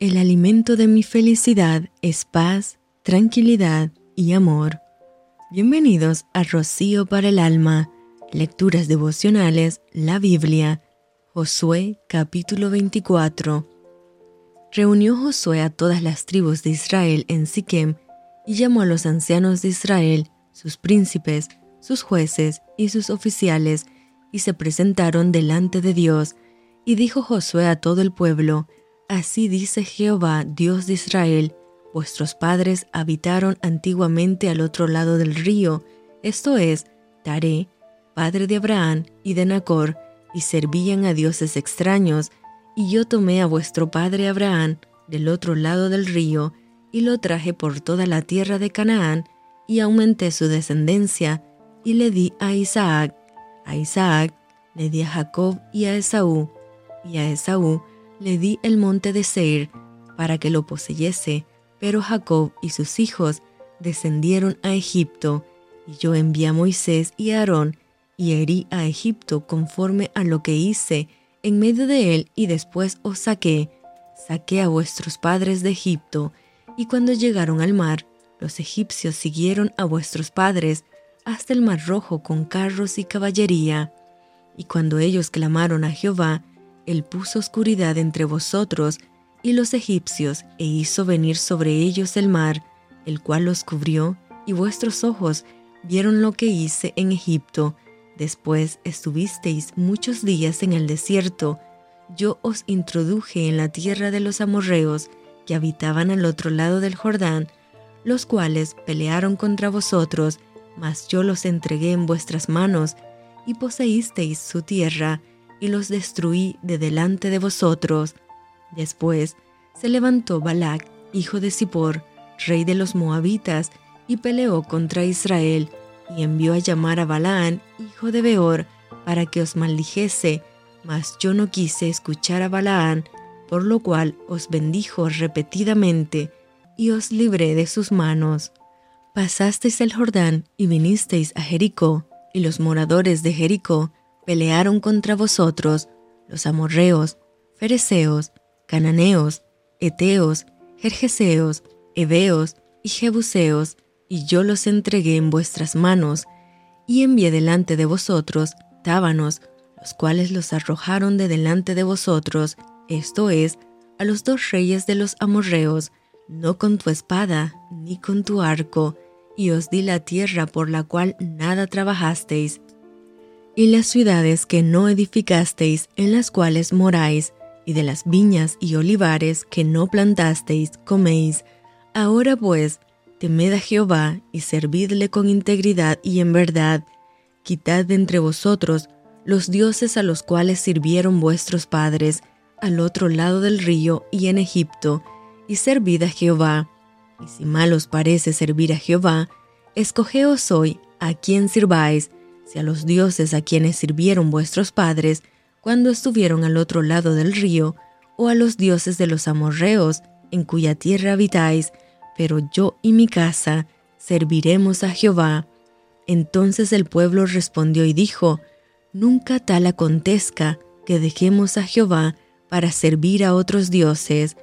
El alimento de mi felicidad es paz, tranquilidad y amor. Bienvenidos a Rocío para el Alma, Lecturas Devocionales, la Biblia, Josué capítulo 24. Reunió Josué a todas las tribus de Israel en Siquem y llamó a los ancianos de Israel, sus príncipes, sus jueces y sus oficiales, y se presentaron delante de Dios. Y dijo Josué a todo el pueblo, Así dice Jehová, Dios de Israel, vuestros padres habitaron antiguamente al otro lado del río, esto es, Taré, padre de Abraham y de Nacor, y servían a dioses extraños, y yo tomé a vuestro padre Abraham del otro lado del río, y lo traje por toda la tierra de Canaán, y aumenté su descendencia, y le di a Isaac, a Isaac le di a Jacob y a Esaú, y a Esaú le di el monte de Seir para que lo poseyese, pero Jacob y sus hijos descendieron a Egipto, y yo envié a Moisés y a Aarón, y herí a Egipto conforme a lo que hice en medio de él, y después os saqué, saqué a vuestros padres de Egipto, y cuando llegaron al mar, los egipcios siguieron a vuestros padres hasta el mar rojo con carros y caballería. Y cuando ellos clamaron a Jehová, él puso oscuridad entre vosotros y los egipcios, e hizo venir sobre ellos el mar, el cual los cubrió, y vuestros ojos vieron lo que hice en Egipto. Después estuvisteis muchos días en el desierto. Yo os introduje en la tierra de los amorreos, que habitaban al otro lado del Jordán, los cuales pelearon contra vosotros, mas yo los entregué en vuestras manos, y poseísteis su tierra, y los destruí de delante de vosotros. Después se levantó Balac, hijo de Zippor, rey de los moabitas, y peleó contra Israel, y envió a llamar a Balaán, hijo de Beor, para que os maldijese, mas yo no quise escuchar a Balaán, por lo cual os bendijo repetidamente, y os libré de sus manos. Pasasteis el Jordán y vinisteis a Jericó, y los moradores de Jericó pelearon contra vosotros los amorreos, fereceos, cananeos, eteos, jerjeseos, heveos y jebuseos, y yo los entregué en vuestras manos, y envié delante de vosotros tábanos, los cuales los arrojaron de delante de vosotros, esto es, a los dos reyes de los amorreos, no con tu espada, ni con tu arco, y os di la tierra por la cual nada trabajasteis, y las ciudades que no edificasteis, en las cuales moráis, y de las viñas y olivares que no plantasteis, coméis. Ahora pues, temed a Jehová y servidle con integridad y en verdad. Quitad de entre vosotros los dioses a los cuales sirvieron vuestros padres, al otro lado del río y en Egipto, y servid a Jehová. Y si mal os parece servir a Jehová, escogeos hoy a quien sirváis, si a los dioses a quienes sirvieron vuestros padres cuando estuvieron al otro lado del río, o a los dioses de los amorreos en cuya tierra habitáis, pero yo y mi casa serviremos a Jehová. Entonces el pueblo respondió y dijo, Nunca tal acontezca que dejemos a Jehová para servir a otros dioses,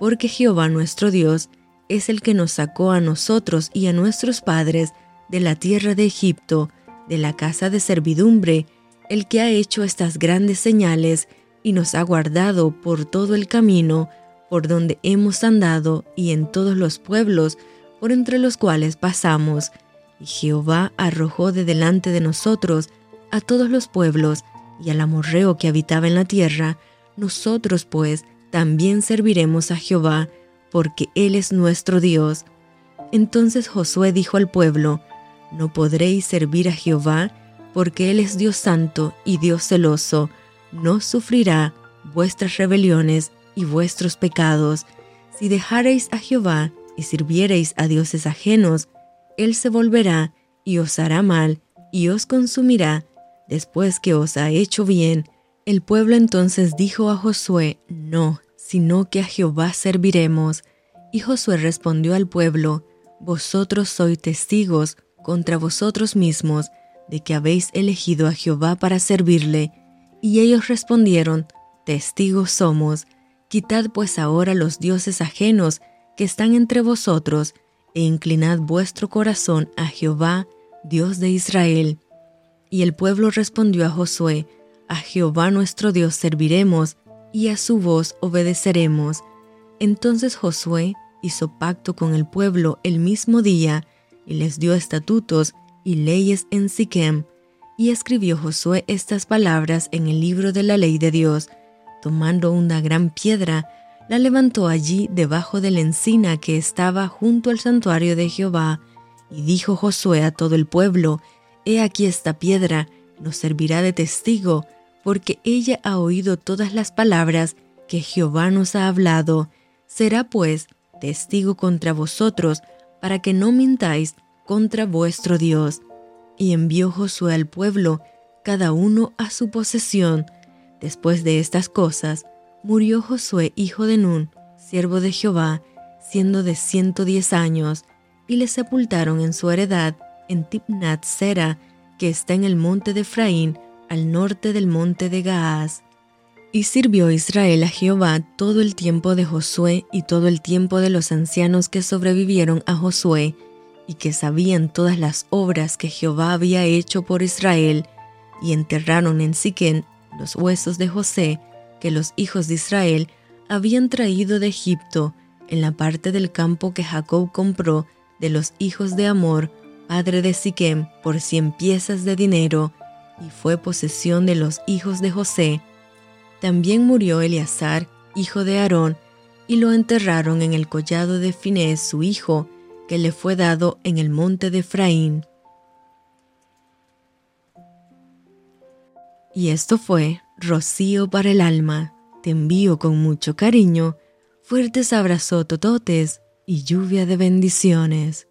porque Jehová nuestro Dios es el que nos sacó a nosotros y a nuestros padres de la tierra de Egipto, de la casa de servidumbre, el que ha hecho estas grandes señales y nos ha guardado por todo el camino por donde hemos andado y en todos los pueblos por entre los cuales pasamos. Y Jehová arrojó de delante de nosotros a todos los pueblos y al amorreo que habitaba en la tierra, nosotros pues también serviremos a Jehová, porque Él es nuestro Dios. Entonces Josué dijo al pueblo, no podréis servir a Jehová, porque Él es Dios santo y Dios celoso, no sufrirá vuestras rebeliones y vuestros pecados. Si dejareis a Jehová y sirviereis a dioses ajenos, Él se volverá y os hará mal y os consumirá después que os ha hecho bien. El pueblo entonces dijo a Josué, No, sino que a Jehová serviremos. Y Josué respondió al pueblo, Vosotros sois testigos contra vosotros mismos de que habéis elegido a Jehová para servirle. Y ellos respondieron, Testigos somos. Quitad pues ahora los dioses ajenos que están entre vosotros, e inclinad vuestro corazón a Jehová, Dios de Israel. Y el pueblo respondió a Josué, A Jehová nuestro Dios serviremos, y a su voz obedeceremos. Entonces Josué hizo pacto con el pueblo el mismo día, y les dio estatutos y leyes en Siquem, y escribió Josué estas palabras en el libro de la ley de Dios. Tomando una gran piedra, la levantó allí debajo de la encina que estaba junto al santuario de Jehová, y dijo Josué a todo el pueblo, He aquí esta piedra, nos servirá de testigo, porque ella ha oído todas las palabras que Jehová nos ha hablado. Será pues testigo contra vosotros, para que no mintáis contra vuestro Dios. Y envió Josué al pueblo, cada uno a su posesión. Después de estas cosas, murió Josué hijo de Nun, siervo de Jehová, siendo de ciento diez años, y le sepultaron en su heredad en Tipnat Sera, que está en el monte de Efraín, al norte del monte de Gaaz. Y sirvió Israel a Jehová todo el tiempo de Josué y todo el tiempo de los ancianos que sobrevivieron a Josué, y que sabían todas las obras que Jehová había hecho por Israel, y enterraron en Siquén los huesos de José, que los hijos de Israel habían traído de Egipto, en la parte del campo que Jacob compró de los hijos de Amor, padre de Siquem, por cien piezas de dinero, y fue posesión de los hijos de José. También murió Eleazar, hijo de Aarón, y lo enterraron en el collado de Finés, su hijo, que le fue dado en el monte de Efraín. Y esto fue Rocío para el alma. Te envío con mucho cariño, fuertes abrazos tototes y lluvia de bendiciones.